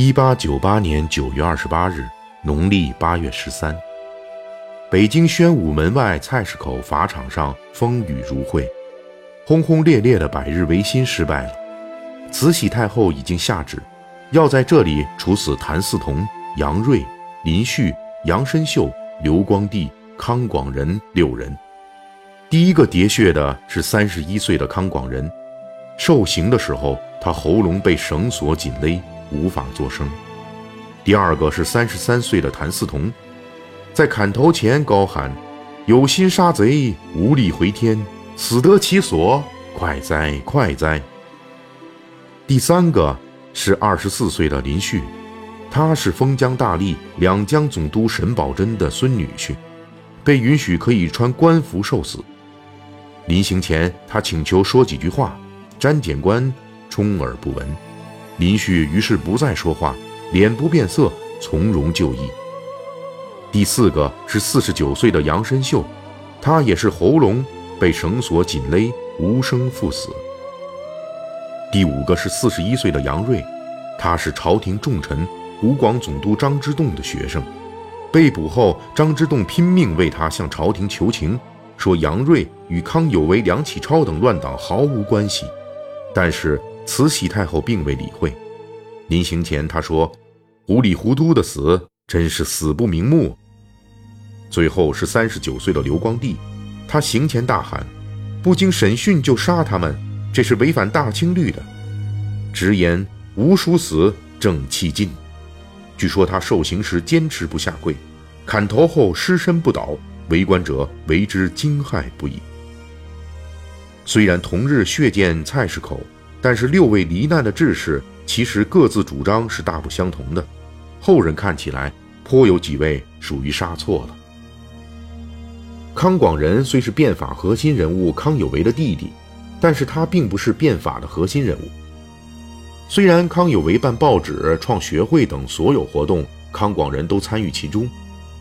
一八九八年九月二十八日，农历八月十三，北京宣武门外菜市口法场上风雨如晦，轰轰烈烈的百日维新失败了。慈禧太后已经下旨，要在这里处死谭嗣同、杨锐、林旭、杨申秀、刘光第、康广仁六人。第一个喋血的是三十一岁的康广仁，受刑的时候，他喉咙被绳索紧勒，无法作声。第二个是三十三岁的谭嗣同，在砍头前高喊：“有心杀贼，无力回天，死得其所，快哉快哉！”第三个是二十四岁的林旭，他是封疆大吏两江总督沈葆桢的孙女婿，被允许可以穿官服受死。临行前，他请求说几句话，詹检官充耳不闻。林旭于是不再说话，脸不变色，从容就义。第四个是四十九岁的杨申秀，他也是喉咙被绳索紧勒，无声赴死。第五个是四十一岁的杨锐，他是朝廷重臣湖广总督张之洞的学生，被捕后，张之洞拼命为他向朝廷求情。说杨锐与康有为、梁启超等乱党毫无关系，但是慈禧太后并未理会。临行前，她说：“糊里糊涂的死，真是死不瞑目。”最后是三十九岁的刘光第，他行前大喊：“不经审讯就杀他们，这是违反大清律的。”直言：“吾属死，正气尽。”据说他受刑时坚持不下跪，砍头后尸身不倒。围观者为之惊骇不已。虽然同日血溅菜市口，但是六位罹难的志士其实各自主张是大不相同的。后人看起来，颇有几位属于杀错了。康广仁虽是变法核心人物康有为的弟弟，但是他并不是变法的核心人物。虽然康有为办报纸、创学会等所有活动，康广仁都参与其中。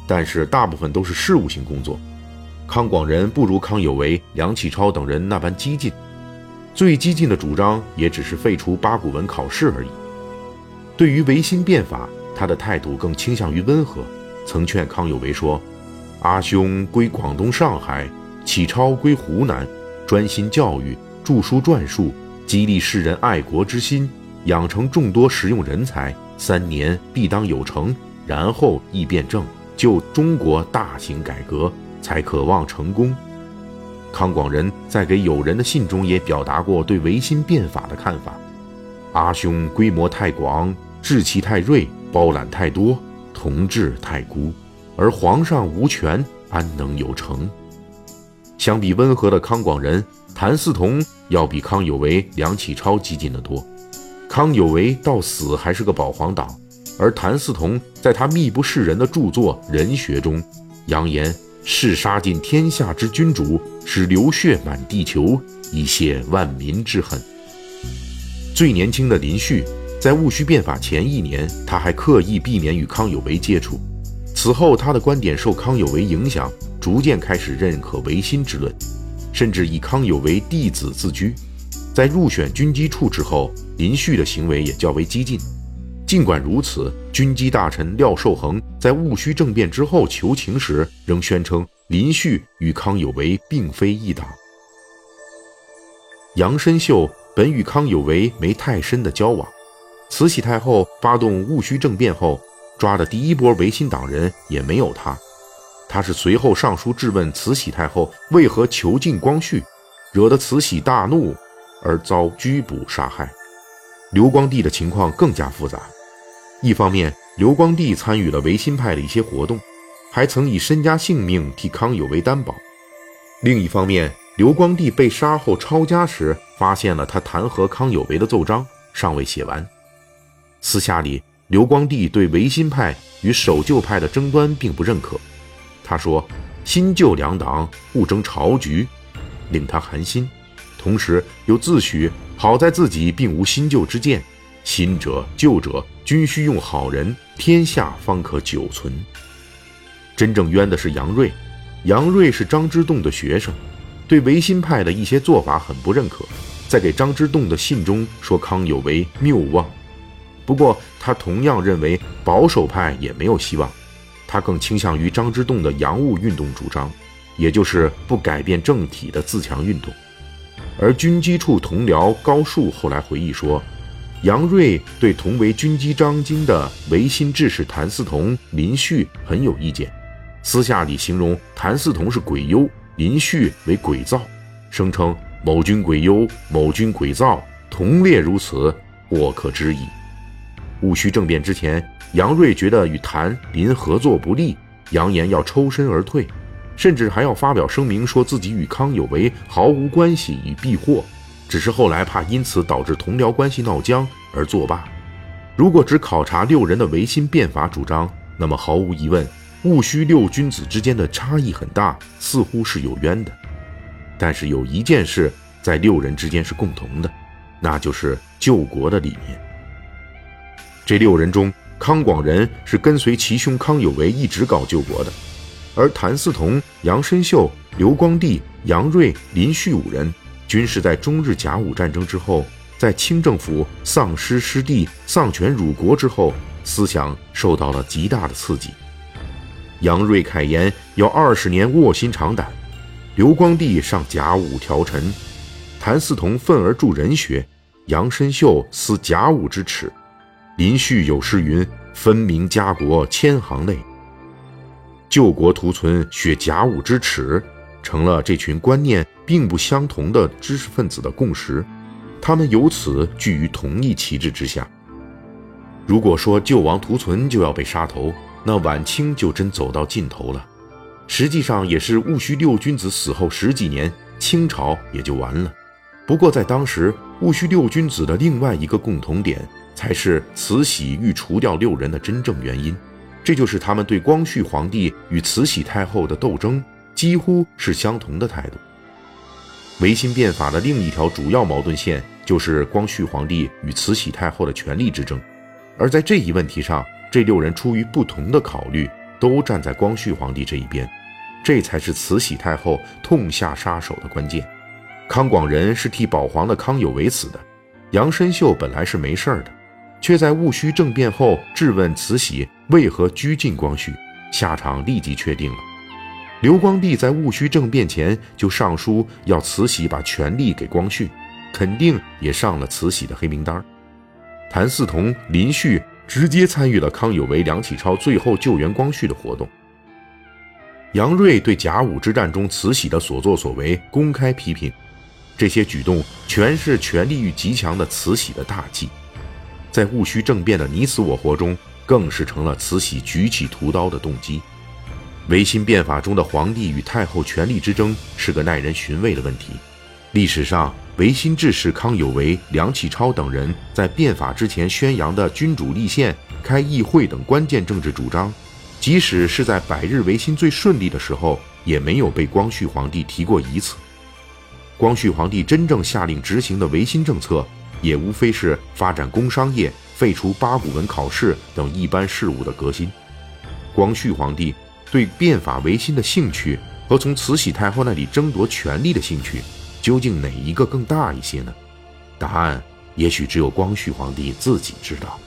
但是大部分都是事务性工作，康广仁不如康有为、梁启超等人那般激进，最激进的主张也只是废除八股文考试而已。对于维新变法，他的态度更倾向于温和，曾劝康有为说：“阿兄归广东上海，启超归湖南，专心教育，著书撰述，激励世人爱国之心，养成众多实用人才，三年必当有成，然后易变正。”就中国大型改革才可望成功。康广仁在给友人的信中也表达过对维新变法的看法：阿兄规模太广，志气太锐，包揽太多，同志太孤，而皇上无权，安能有成？相比温和的康广仁，谭嗣同要比康有为、梁启超激进得多。康有为到死还是个保皇党。而谭嗣同在他密不示人的著作《人学》中，扬言誓杀尽天下之君主，使流血满地球，以泄万民之恨。最年轻的林旭，在戊戌变法前一年，他还刻意避免与康有为接触。此后，他的观点受康有为影响，逐渐开始认可维新之论，甚至以康有为弟子自居。在入选军机处之后，林旭的行为也较为激进。尽管如此，军机大臣廖寿恒在戊戌政变之后求情时，仍宣称林旭与康有为并非一党。杨申秀本与康有为没太深的交往，慈禧太后发动戊戌政变后，抓的第一波维新党人也没有他。他是随后上书质问慈禧太后为何囚禁光绪，惹得慈禧大怒，而遭拘捕杀害。刘光第的情况更加复杂。一方面，刘光第参与了维新派的一些活动，还曾以身家性命替康有为担保；另一方面，刘光第被杀后抄家时，发现了他弹劾康有为的奏章尚未写完。私下里，刘光第对维新派与守旧派的争端并不认可。他说：“新旧两党互争朝局，令他寒心。”同时又自诩好在自己并无新旧之见。新者旧者均需用好人，天下方可久存。真正冤的是杨锐，杨锐是张之洞的学生，对维新派的一些做法很不认可，在给张之洞的信中说康有为谬妄。不过他同样认为保守派也没有希望，他更倾向于张之洞的洋务运动主张，也就是不改变政体的自强运动。而军机处同僚高树后来回忆说，杨锐对同为军机张京的维新志士谭嗣同、林旭很有意见，私下里形容谭嗣同是鬼优，林旭为鬼造，声称某军鬼优，某军鬼造，同列如此，或可知矣。戊戌政变之前，杨锐觉得与谭林合作不利，扬言要抽身而退。甚至还要发表声明，说自己与康有为毫无关系，以避祸。只是后来怕因此导致同僚关系闹僵而作罢。如果只考察六人的维新变法主张，那么毫无疑问，戊戌六君子之间的差异很大，似乎是有冤的。但是有一件事在六人之间是共同的，那就是救国的理念。这六人中，康广仁是跟随其兄康有为一直搞救国的。而谭嗣同、杨申秀、刘光第、杨锐、林旭五人，均是在中日甲午战争之后，在清政府丧失失地、丧权辱国之后，思想受到了极大的刺激。杨锐慨言要二十年卧薪尝胆，刘光第上甲午调陈，谭嗣同愤而著人学，杨申秀思甲午之耻，林旭有诗云：“分明家国千行泪。”救国图存雪甲午之耻，成了这群观念并不相同的知识分子的共识。他们由此聚于同一旗帜之下。如果说救亡图存就要被杀头，那晚清就真走到尽头了。实际上也是戊戌六君子死后十几年，清朝也就完了。不过在当时，戊戌六君子的另外一个共同点，才是慈禧欲除掉六人的真正原因。这就是他们对光绪皇帝与慈禧太后的斗争几乎是相同的态度。维新变法的另一条主要矛盾线就是光绪皇帝与慈禧太后的权力之争，而在这一问题上，这六人出于不同的考虑，都站在光绪皇帝这一边，这才是慈禧太后痛下杀手的关键。康广仁是替保皇的康有为死的，杨申秀本来是没事儿的。却在戊戌政变后质问慈禧为何拘禁光绪，下场立即确定了。刘光第在戊戌政变前就上书要慈禧把权力给光绪，肯定也上了慈禧的黑名单。谭嗣同、林旭直接参与了康有为、梁启超最后救援光绪的活动。杨锐对甲午之战中慈禧的所作所为公开批评，这些举动全是权力欲极强的慈禧的大忌。在戊戌政变的你死我活中，更是成了慈禧举起屠刀的动机。维新变法中的皇帝与太后权力之争是个耐人寻味的问题。历史上，维新志士康有为、梁启超等人在变法之前宣扬的君主立宪、开议会等关键政治主张，即使是在百日维新最顺利的时候，也没有被光绪皇帝提过一次。光绪皇帝真正下令执行的维新政策。也无非是发展工商业、废除八股文考试等一般事务的革新。光绪皇帝对变法维新的兴趣和从慈禧太后那里争夺权力的兴趣，究竟哪一个更大一些呢？答案也许只有光绪皇帝自己知道。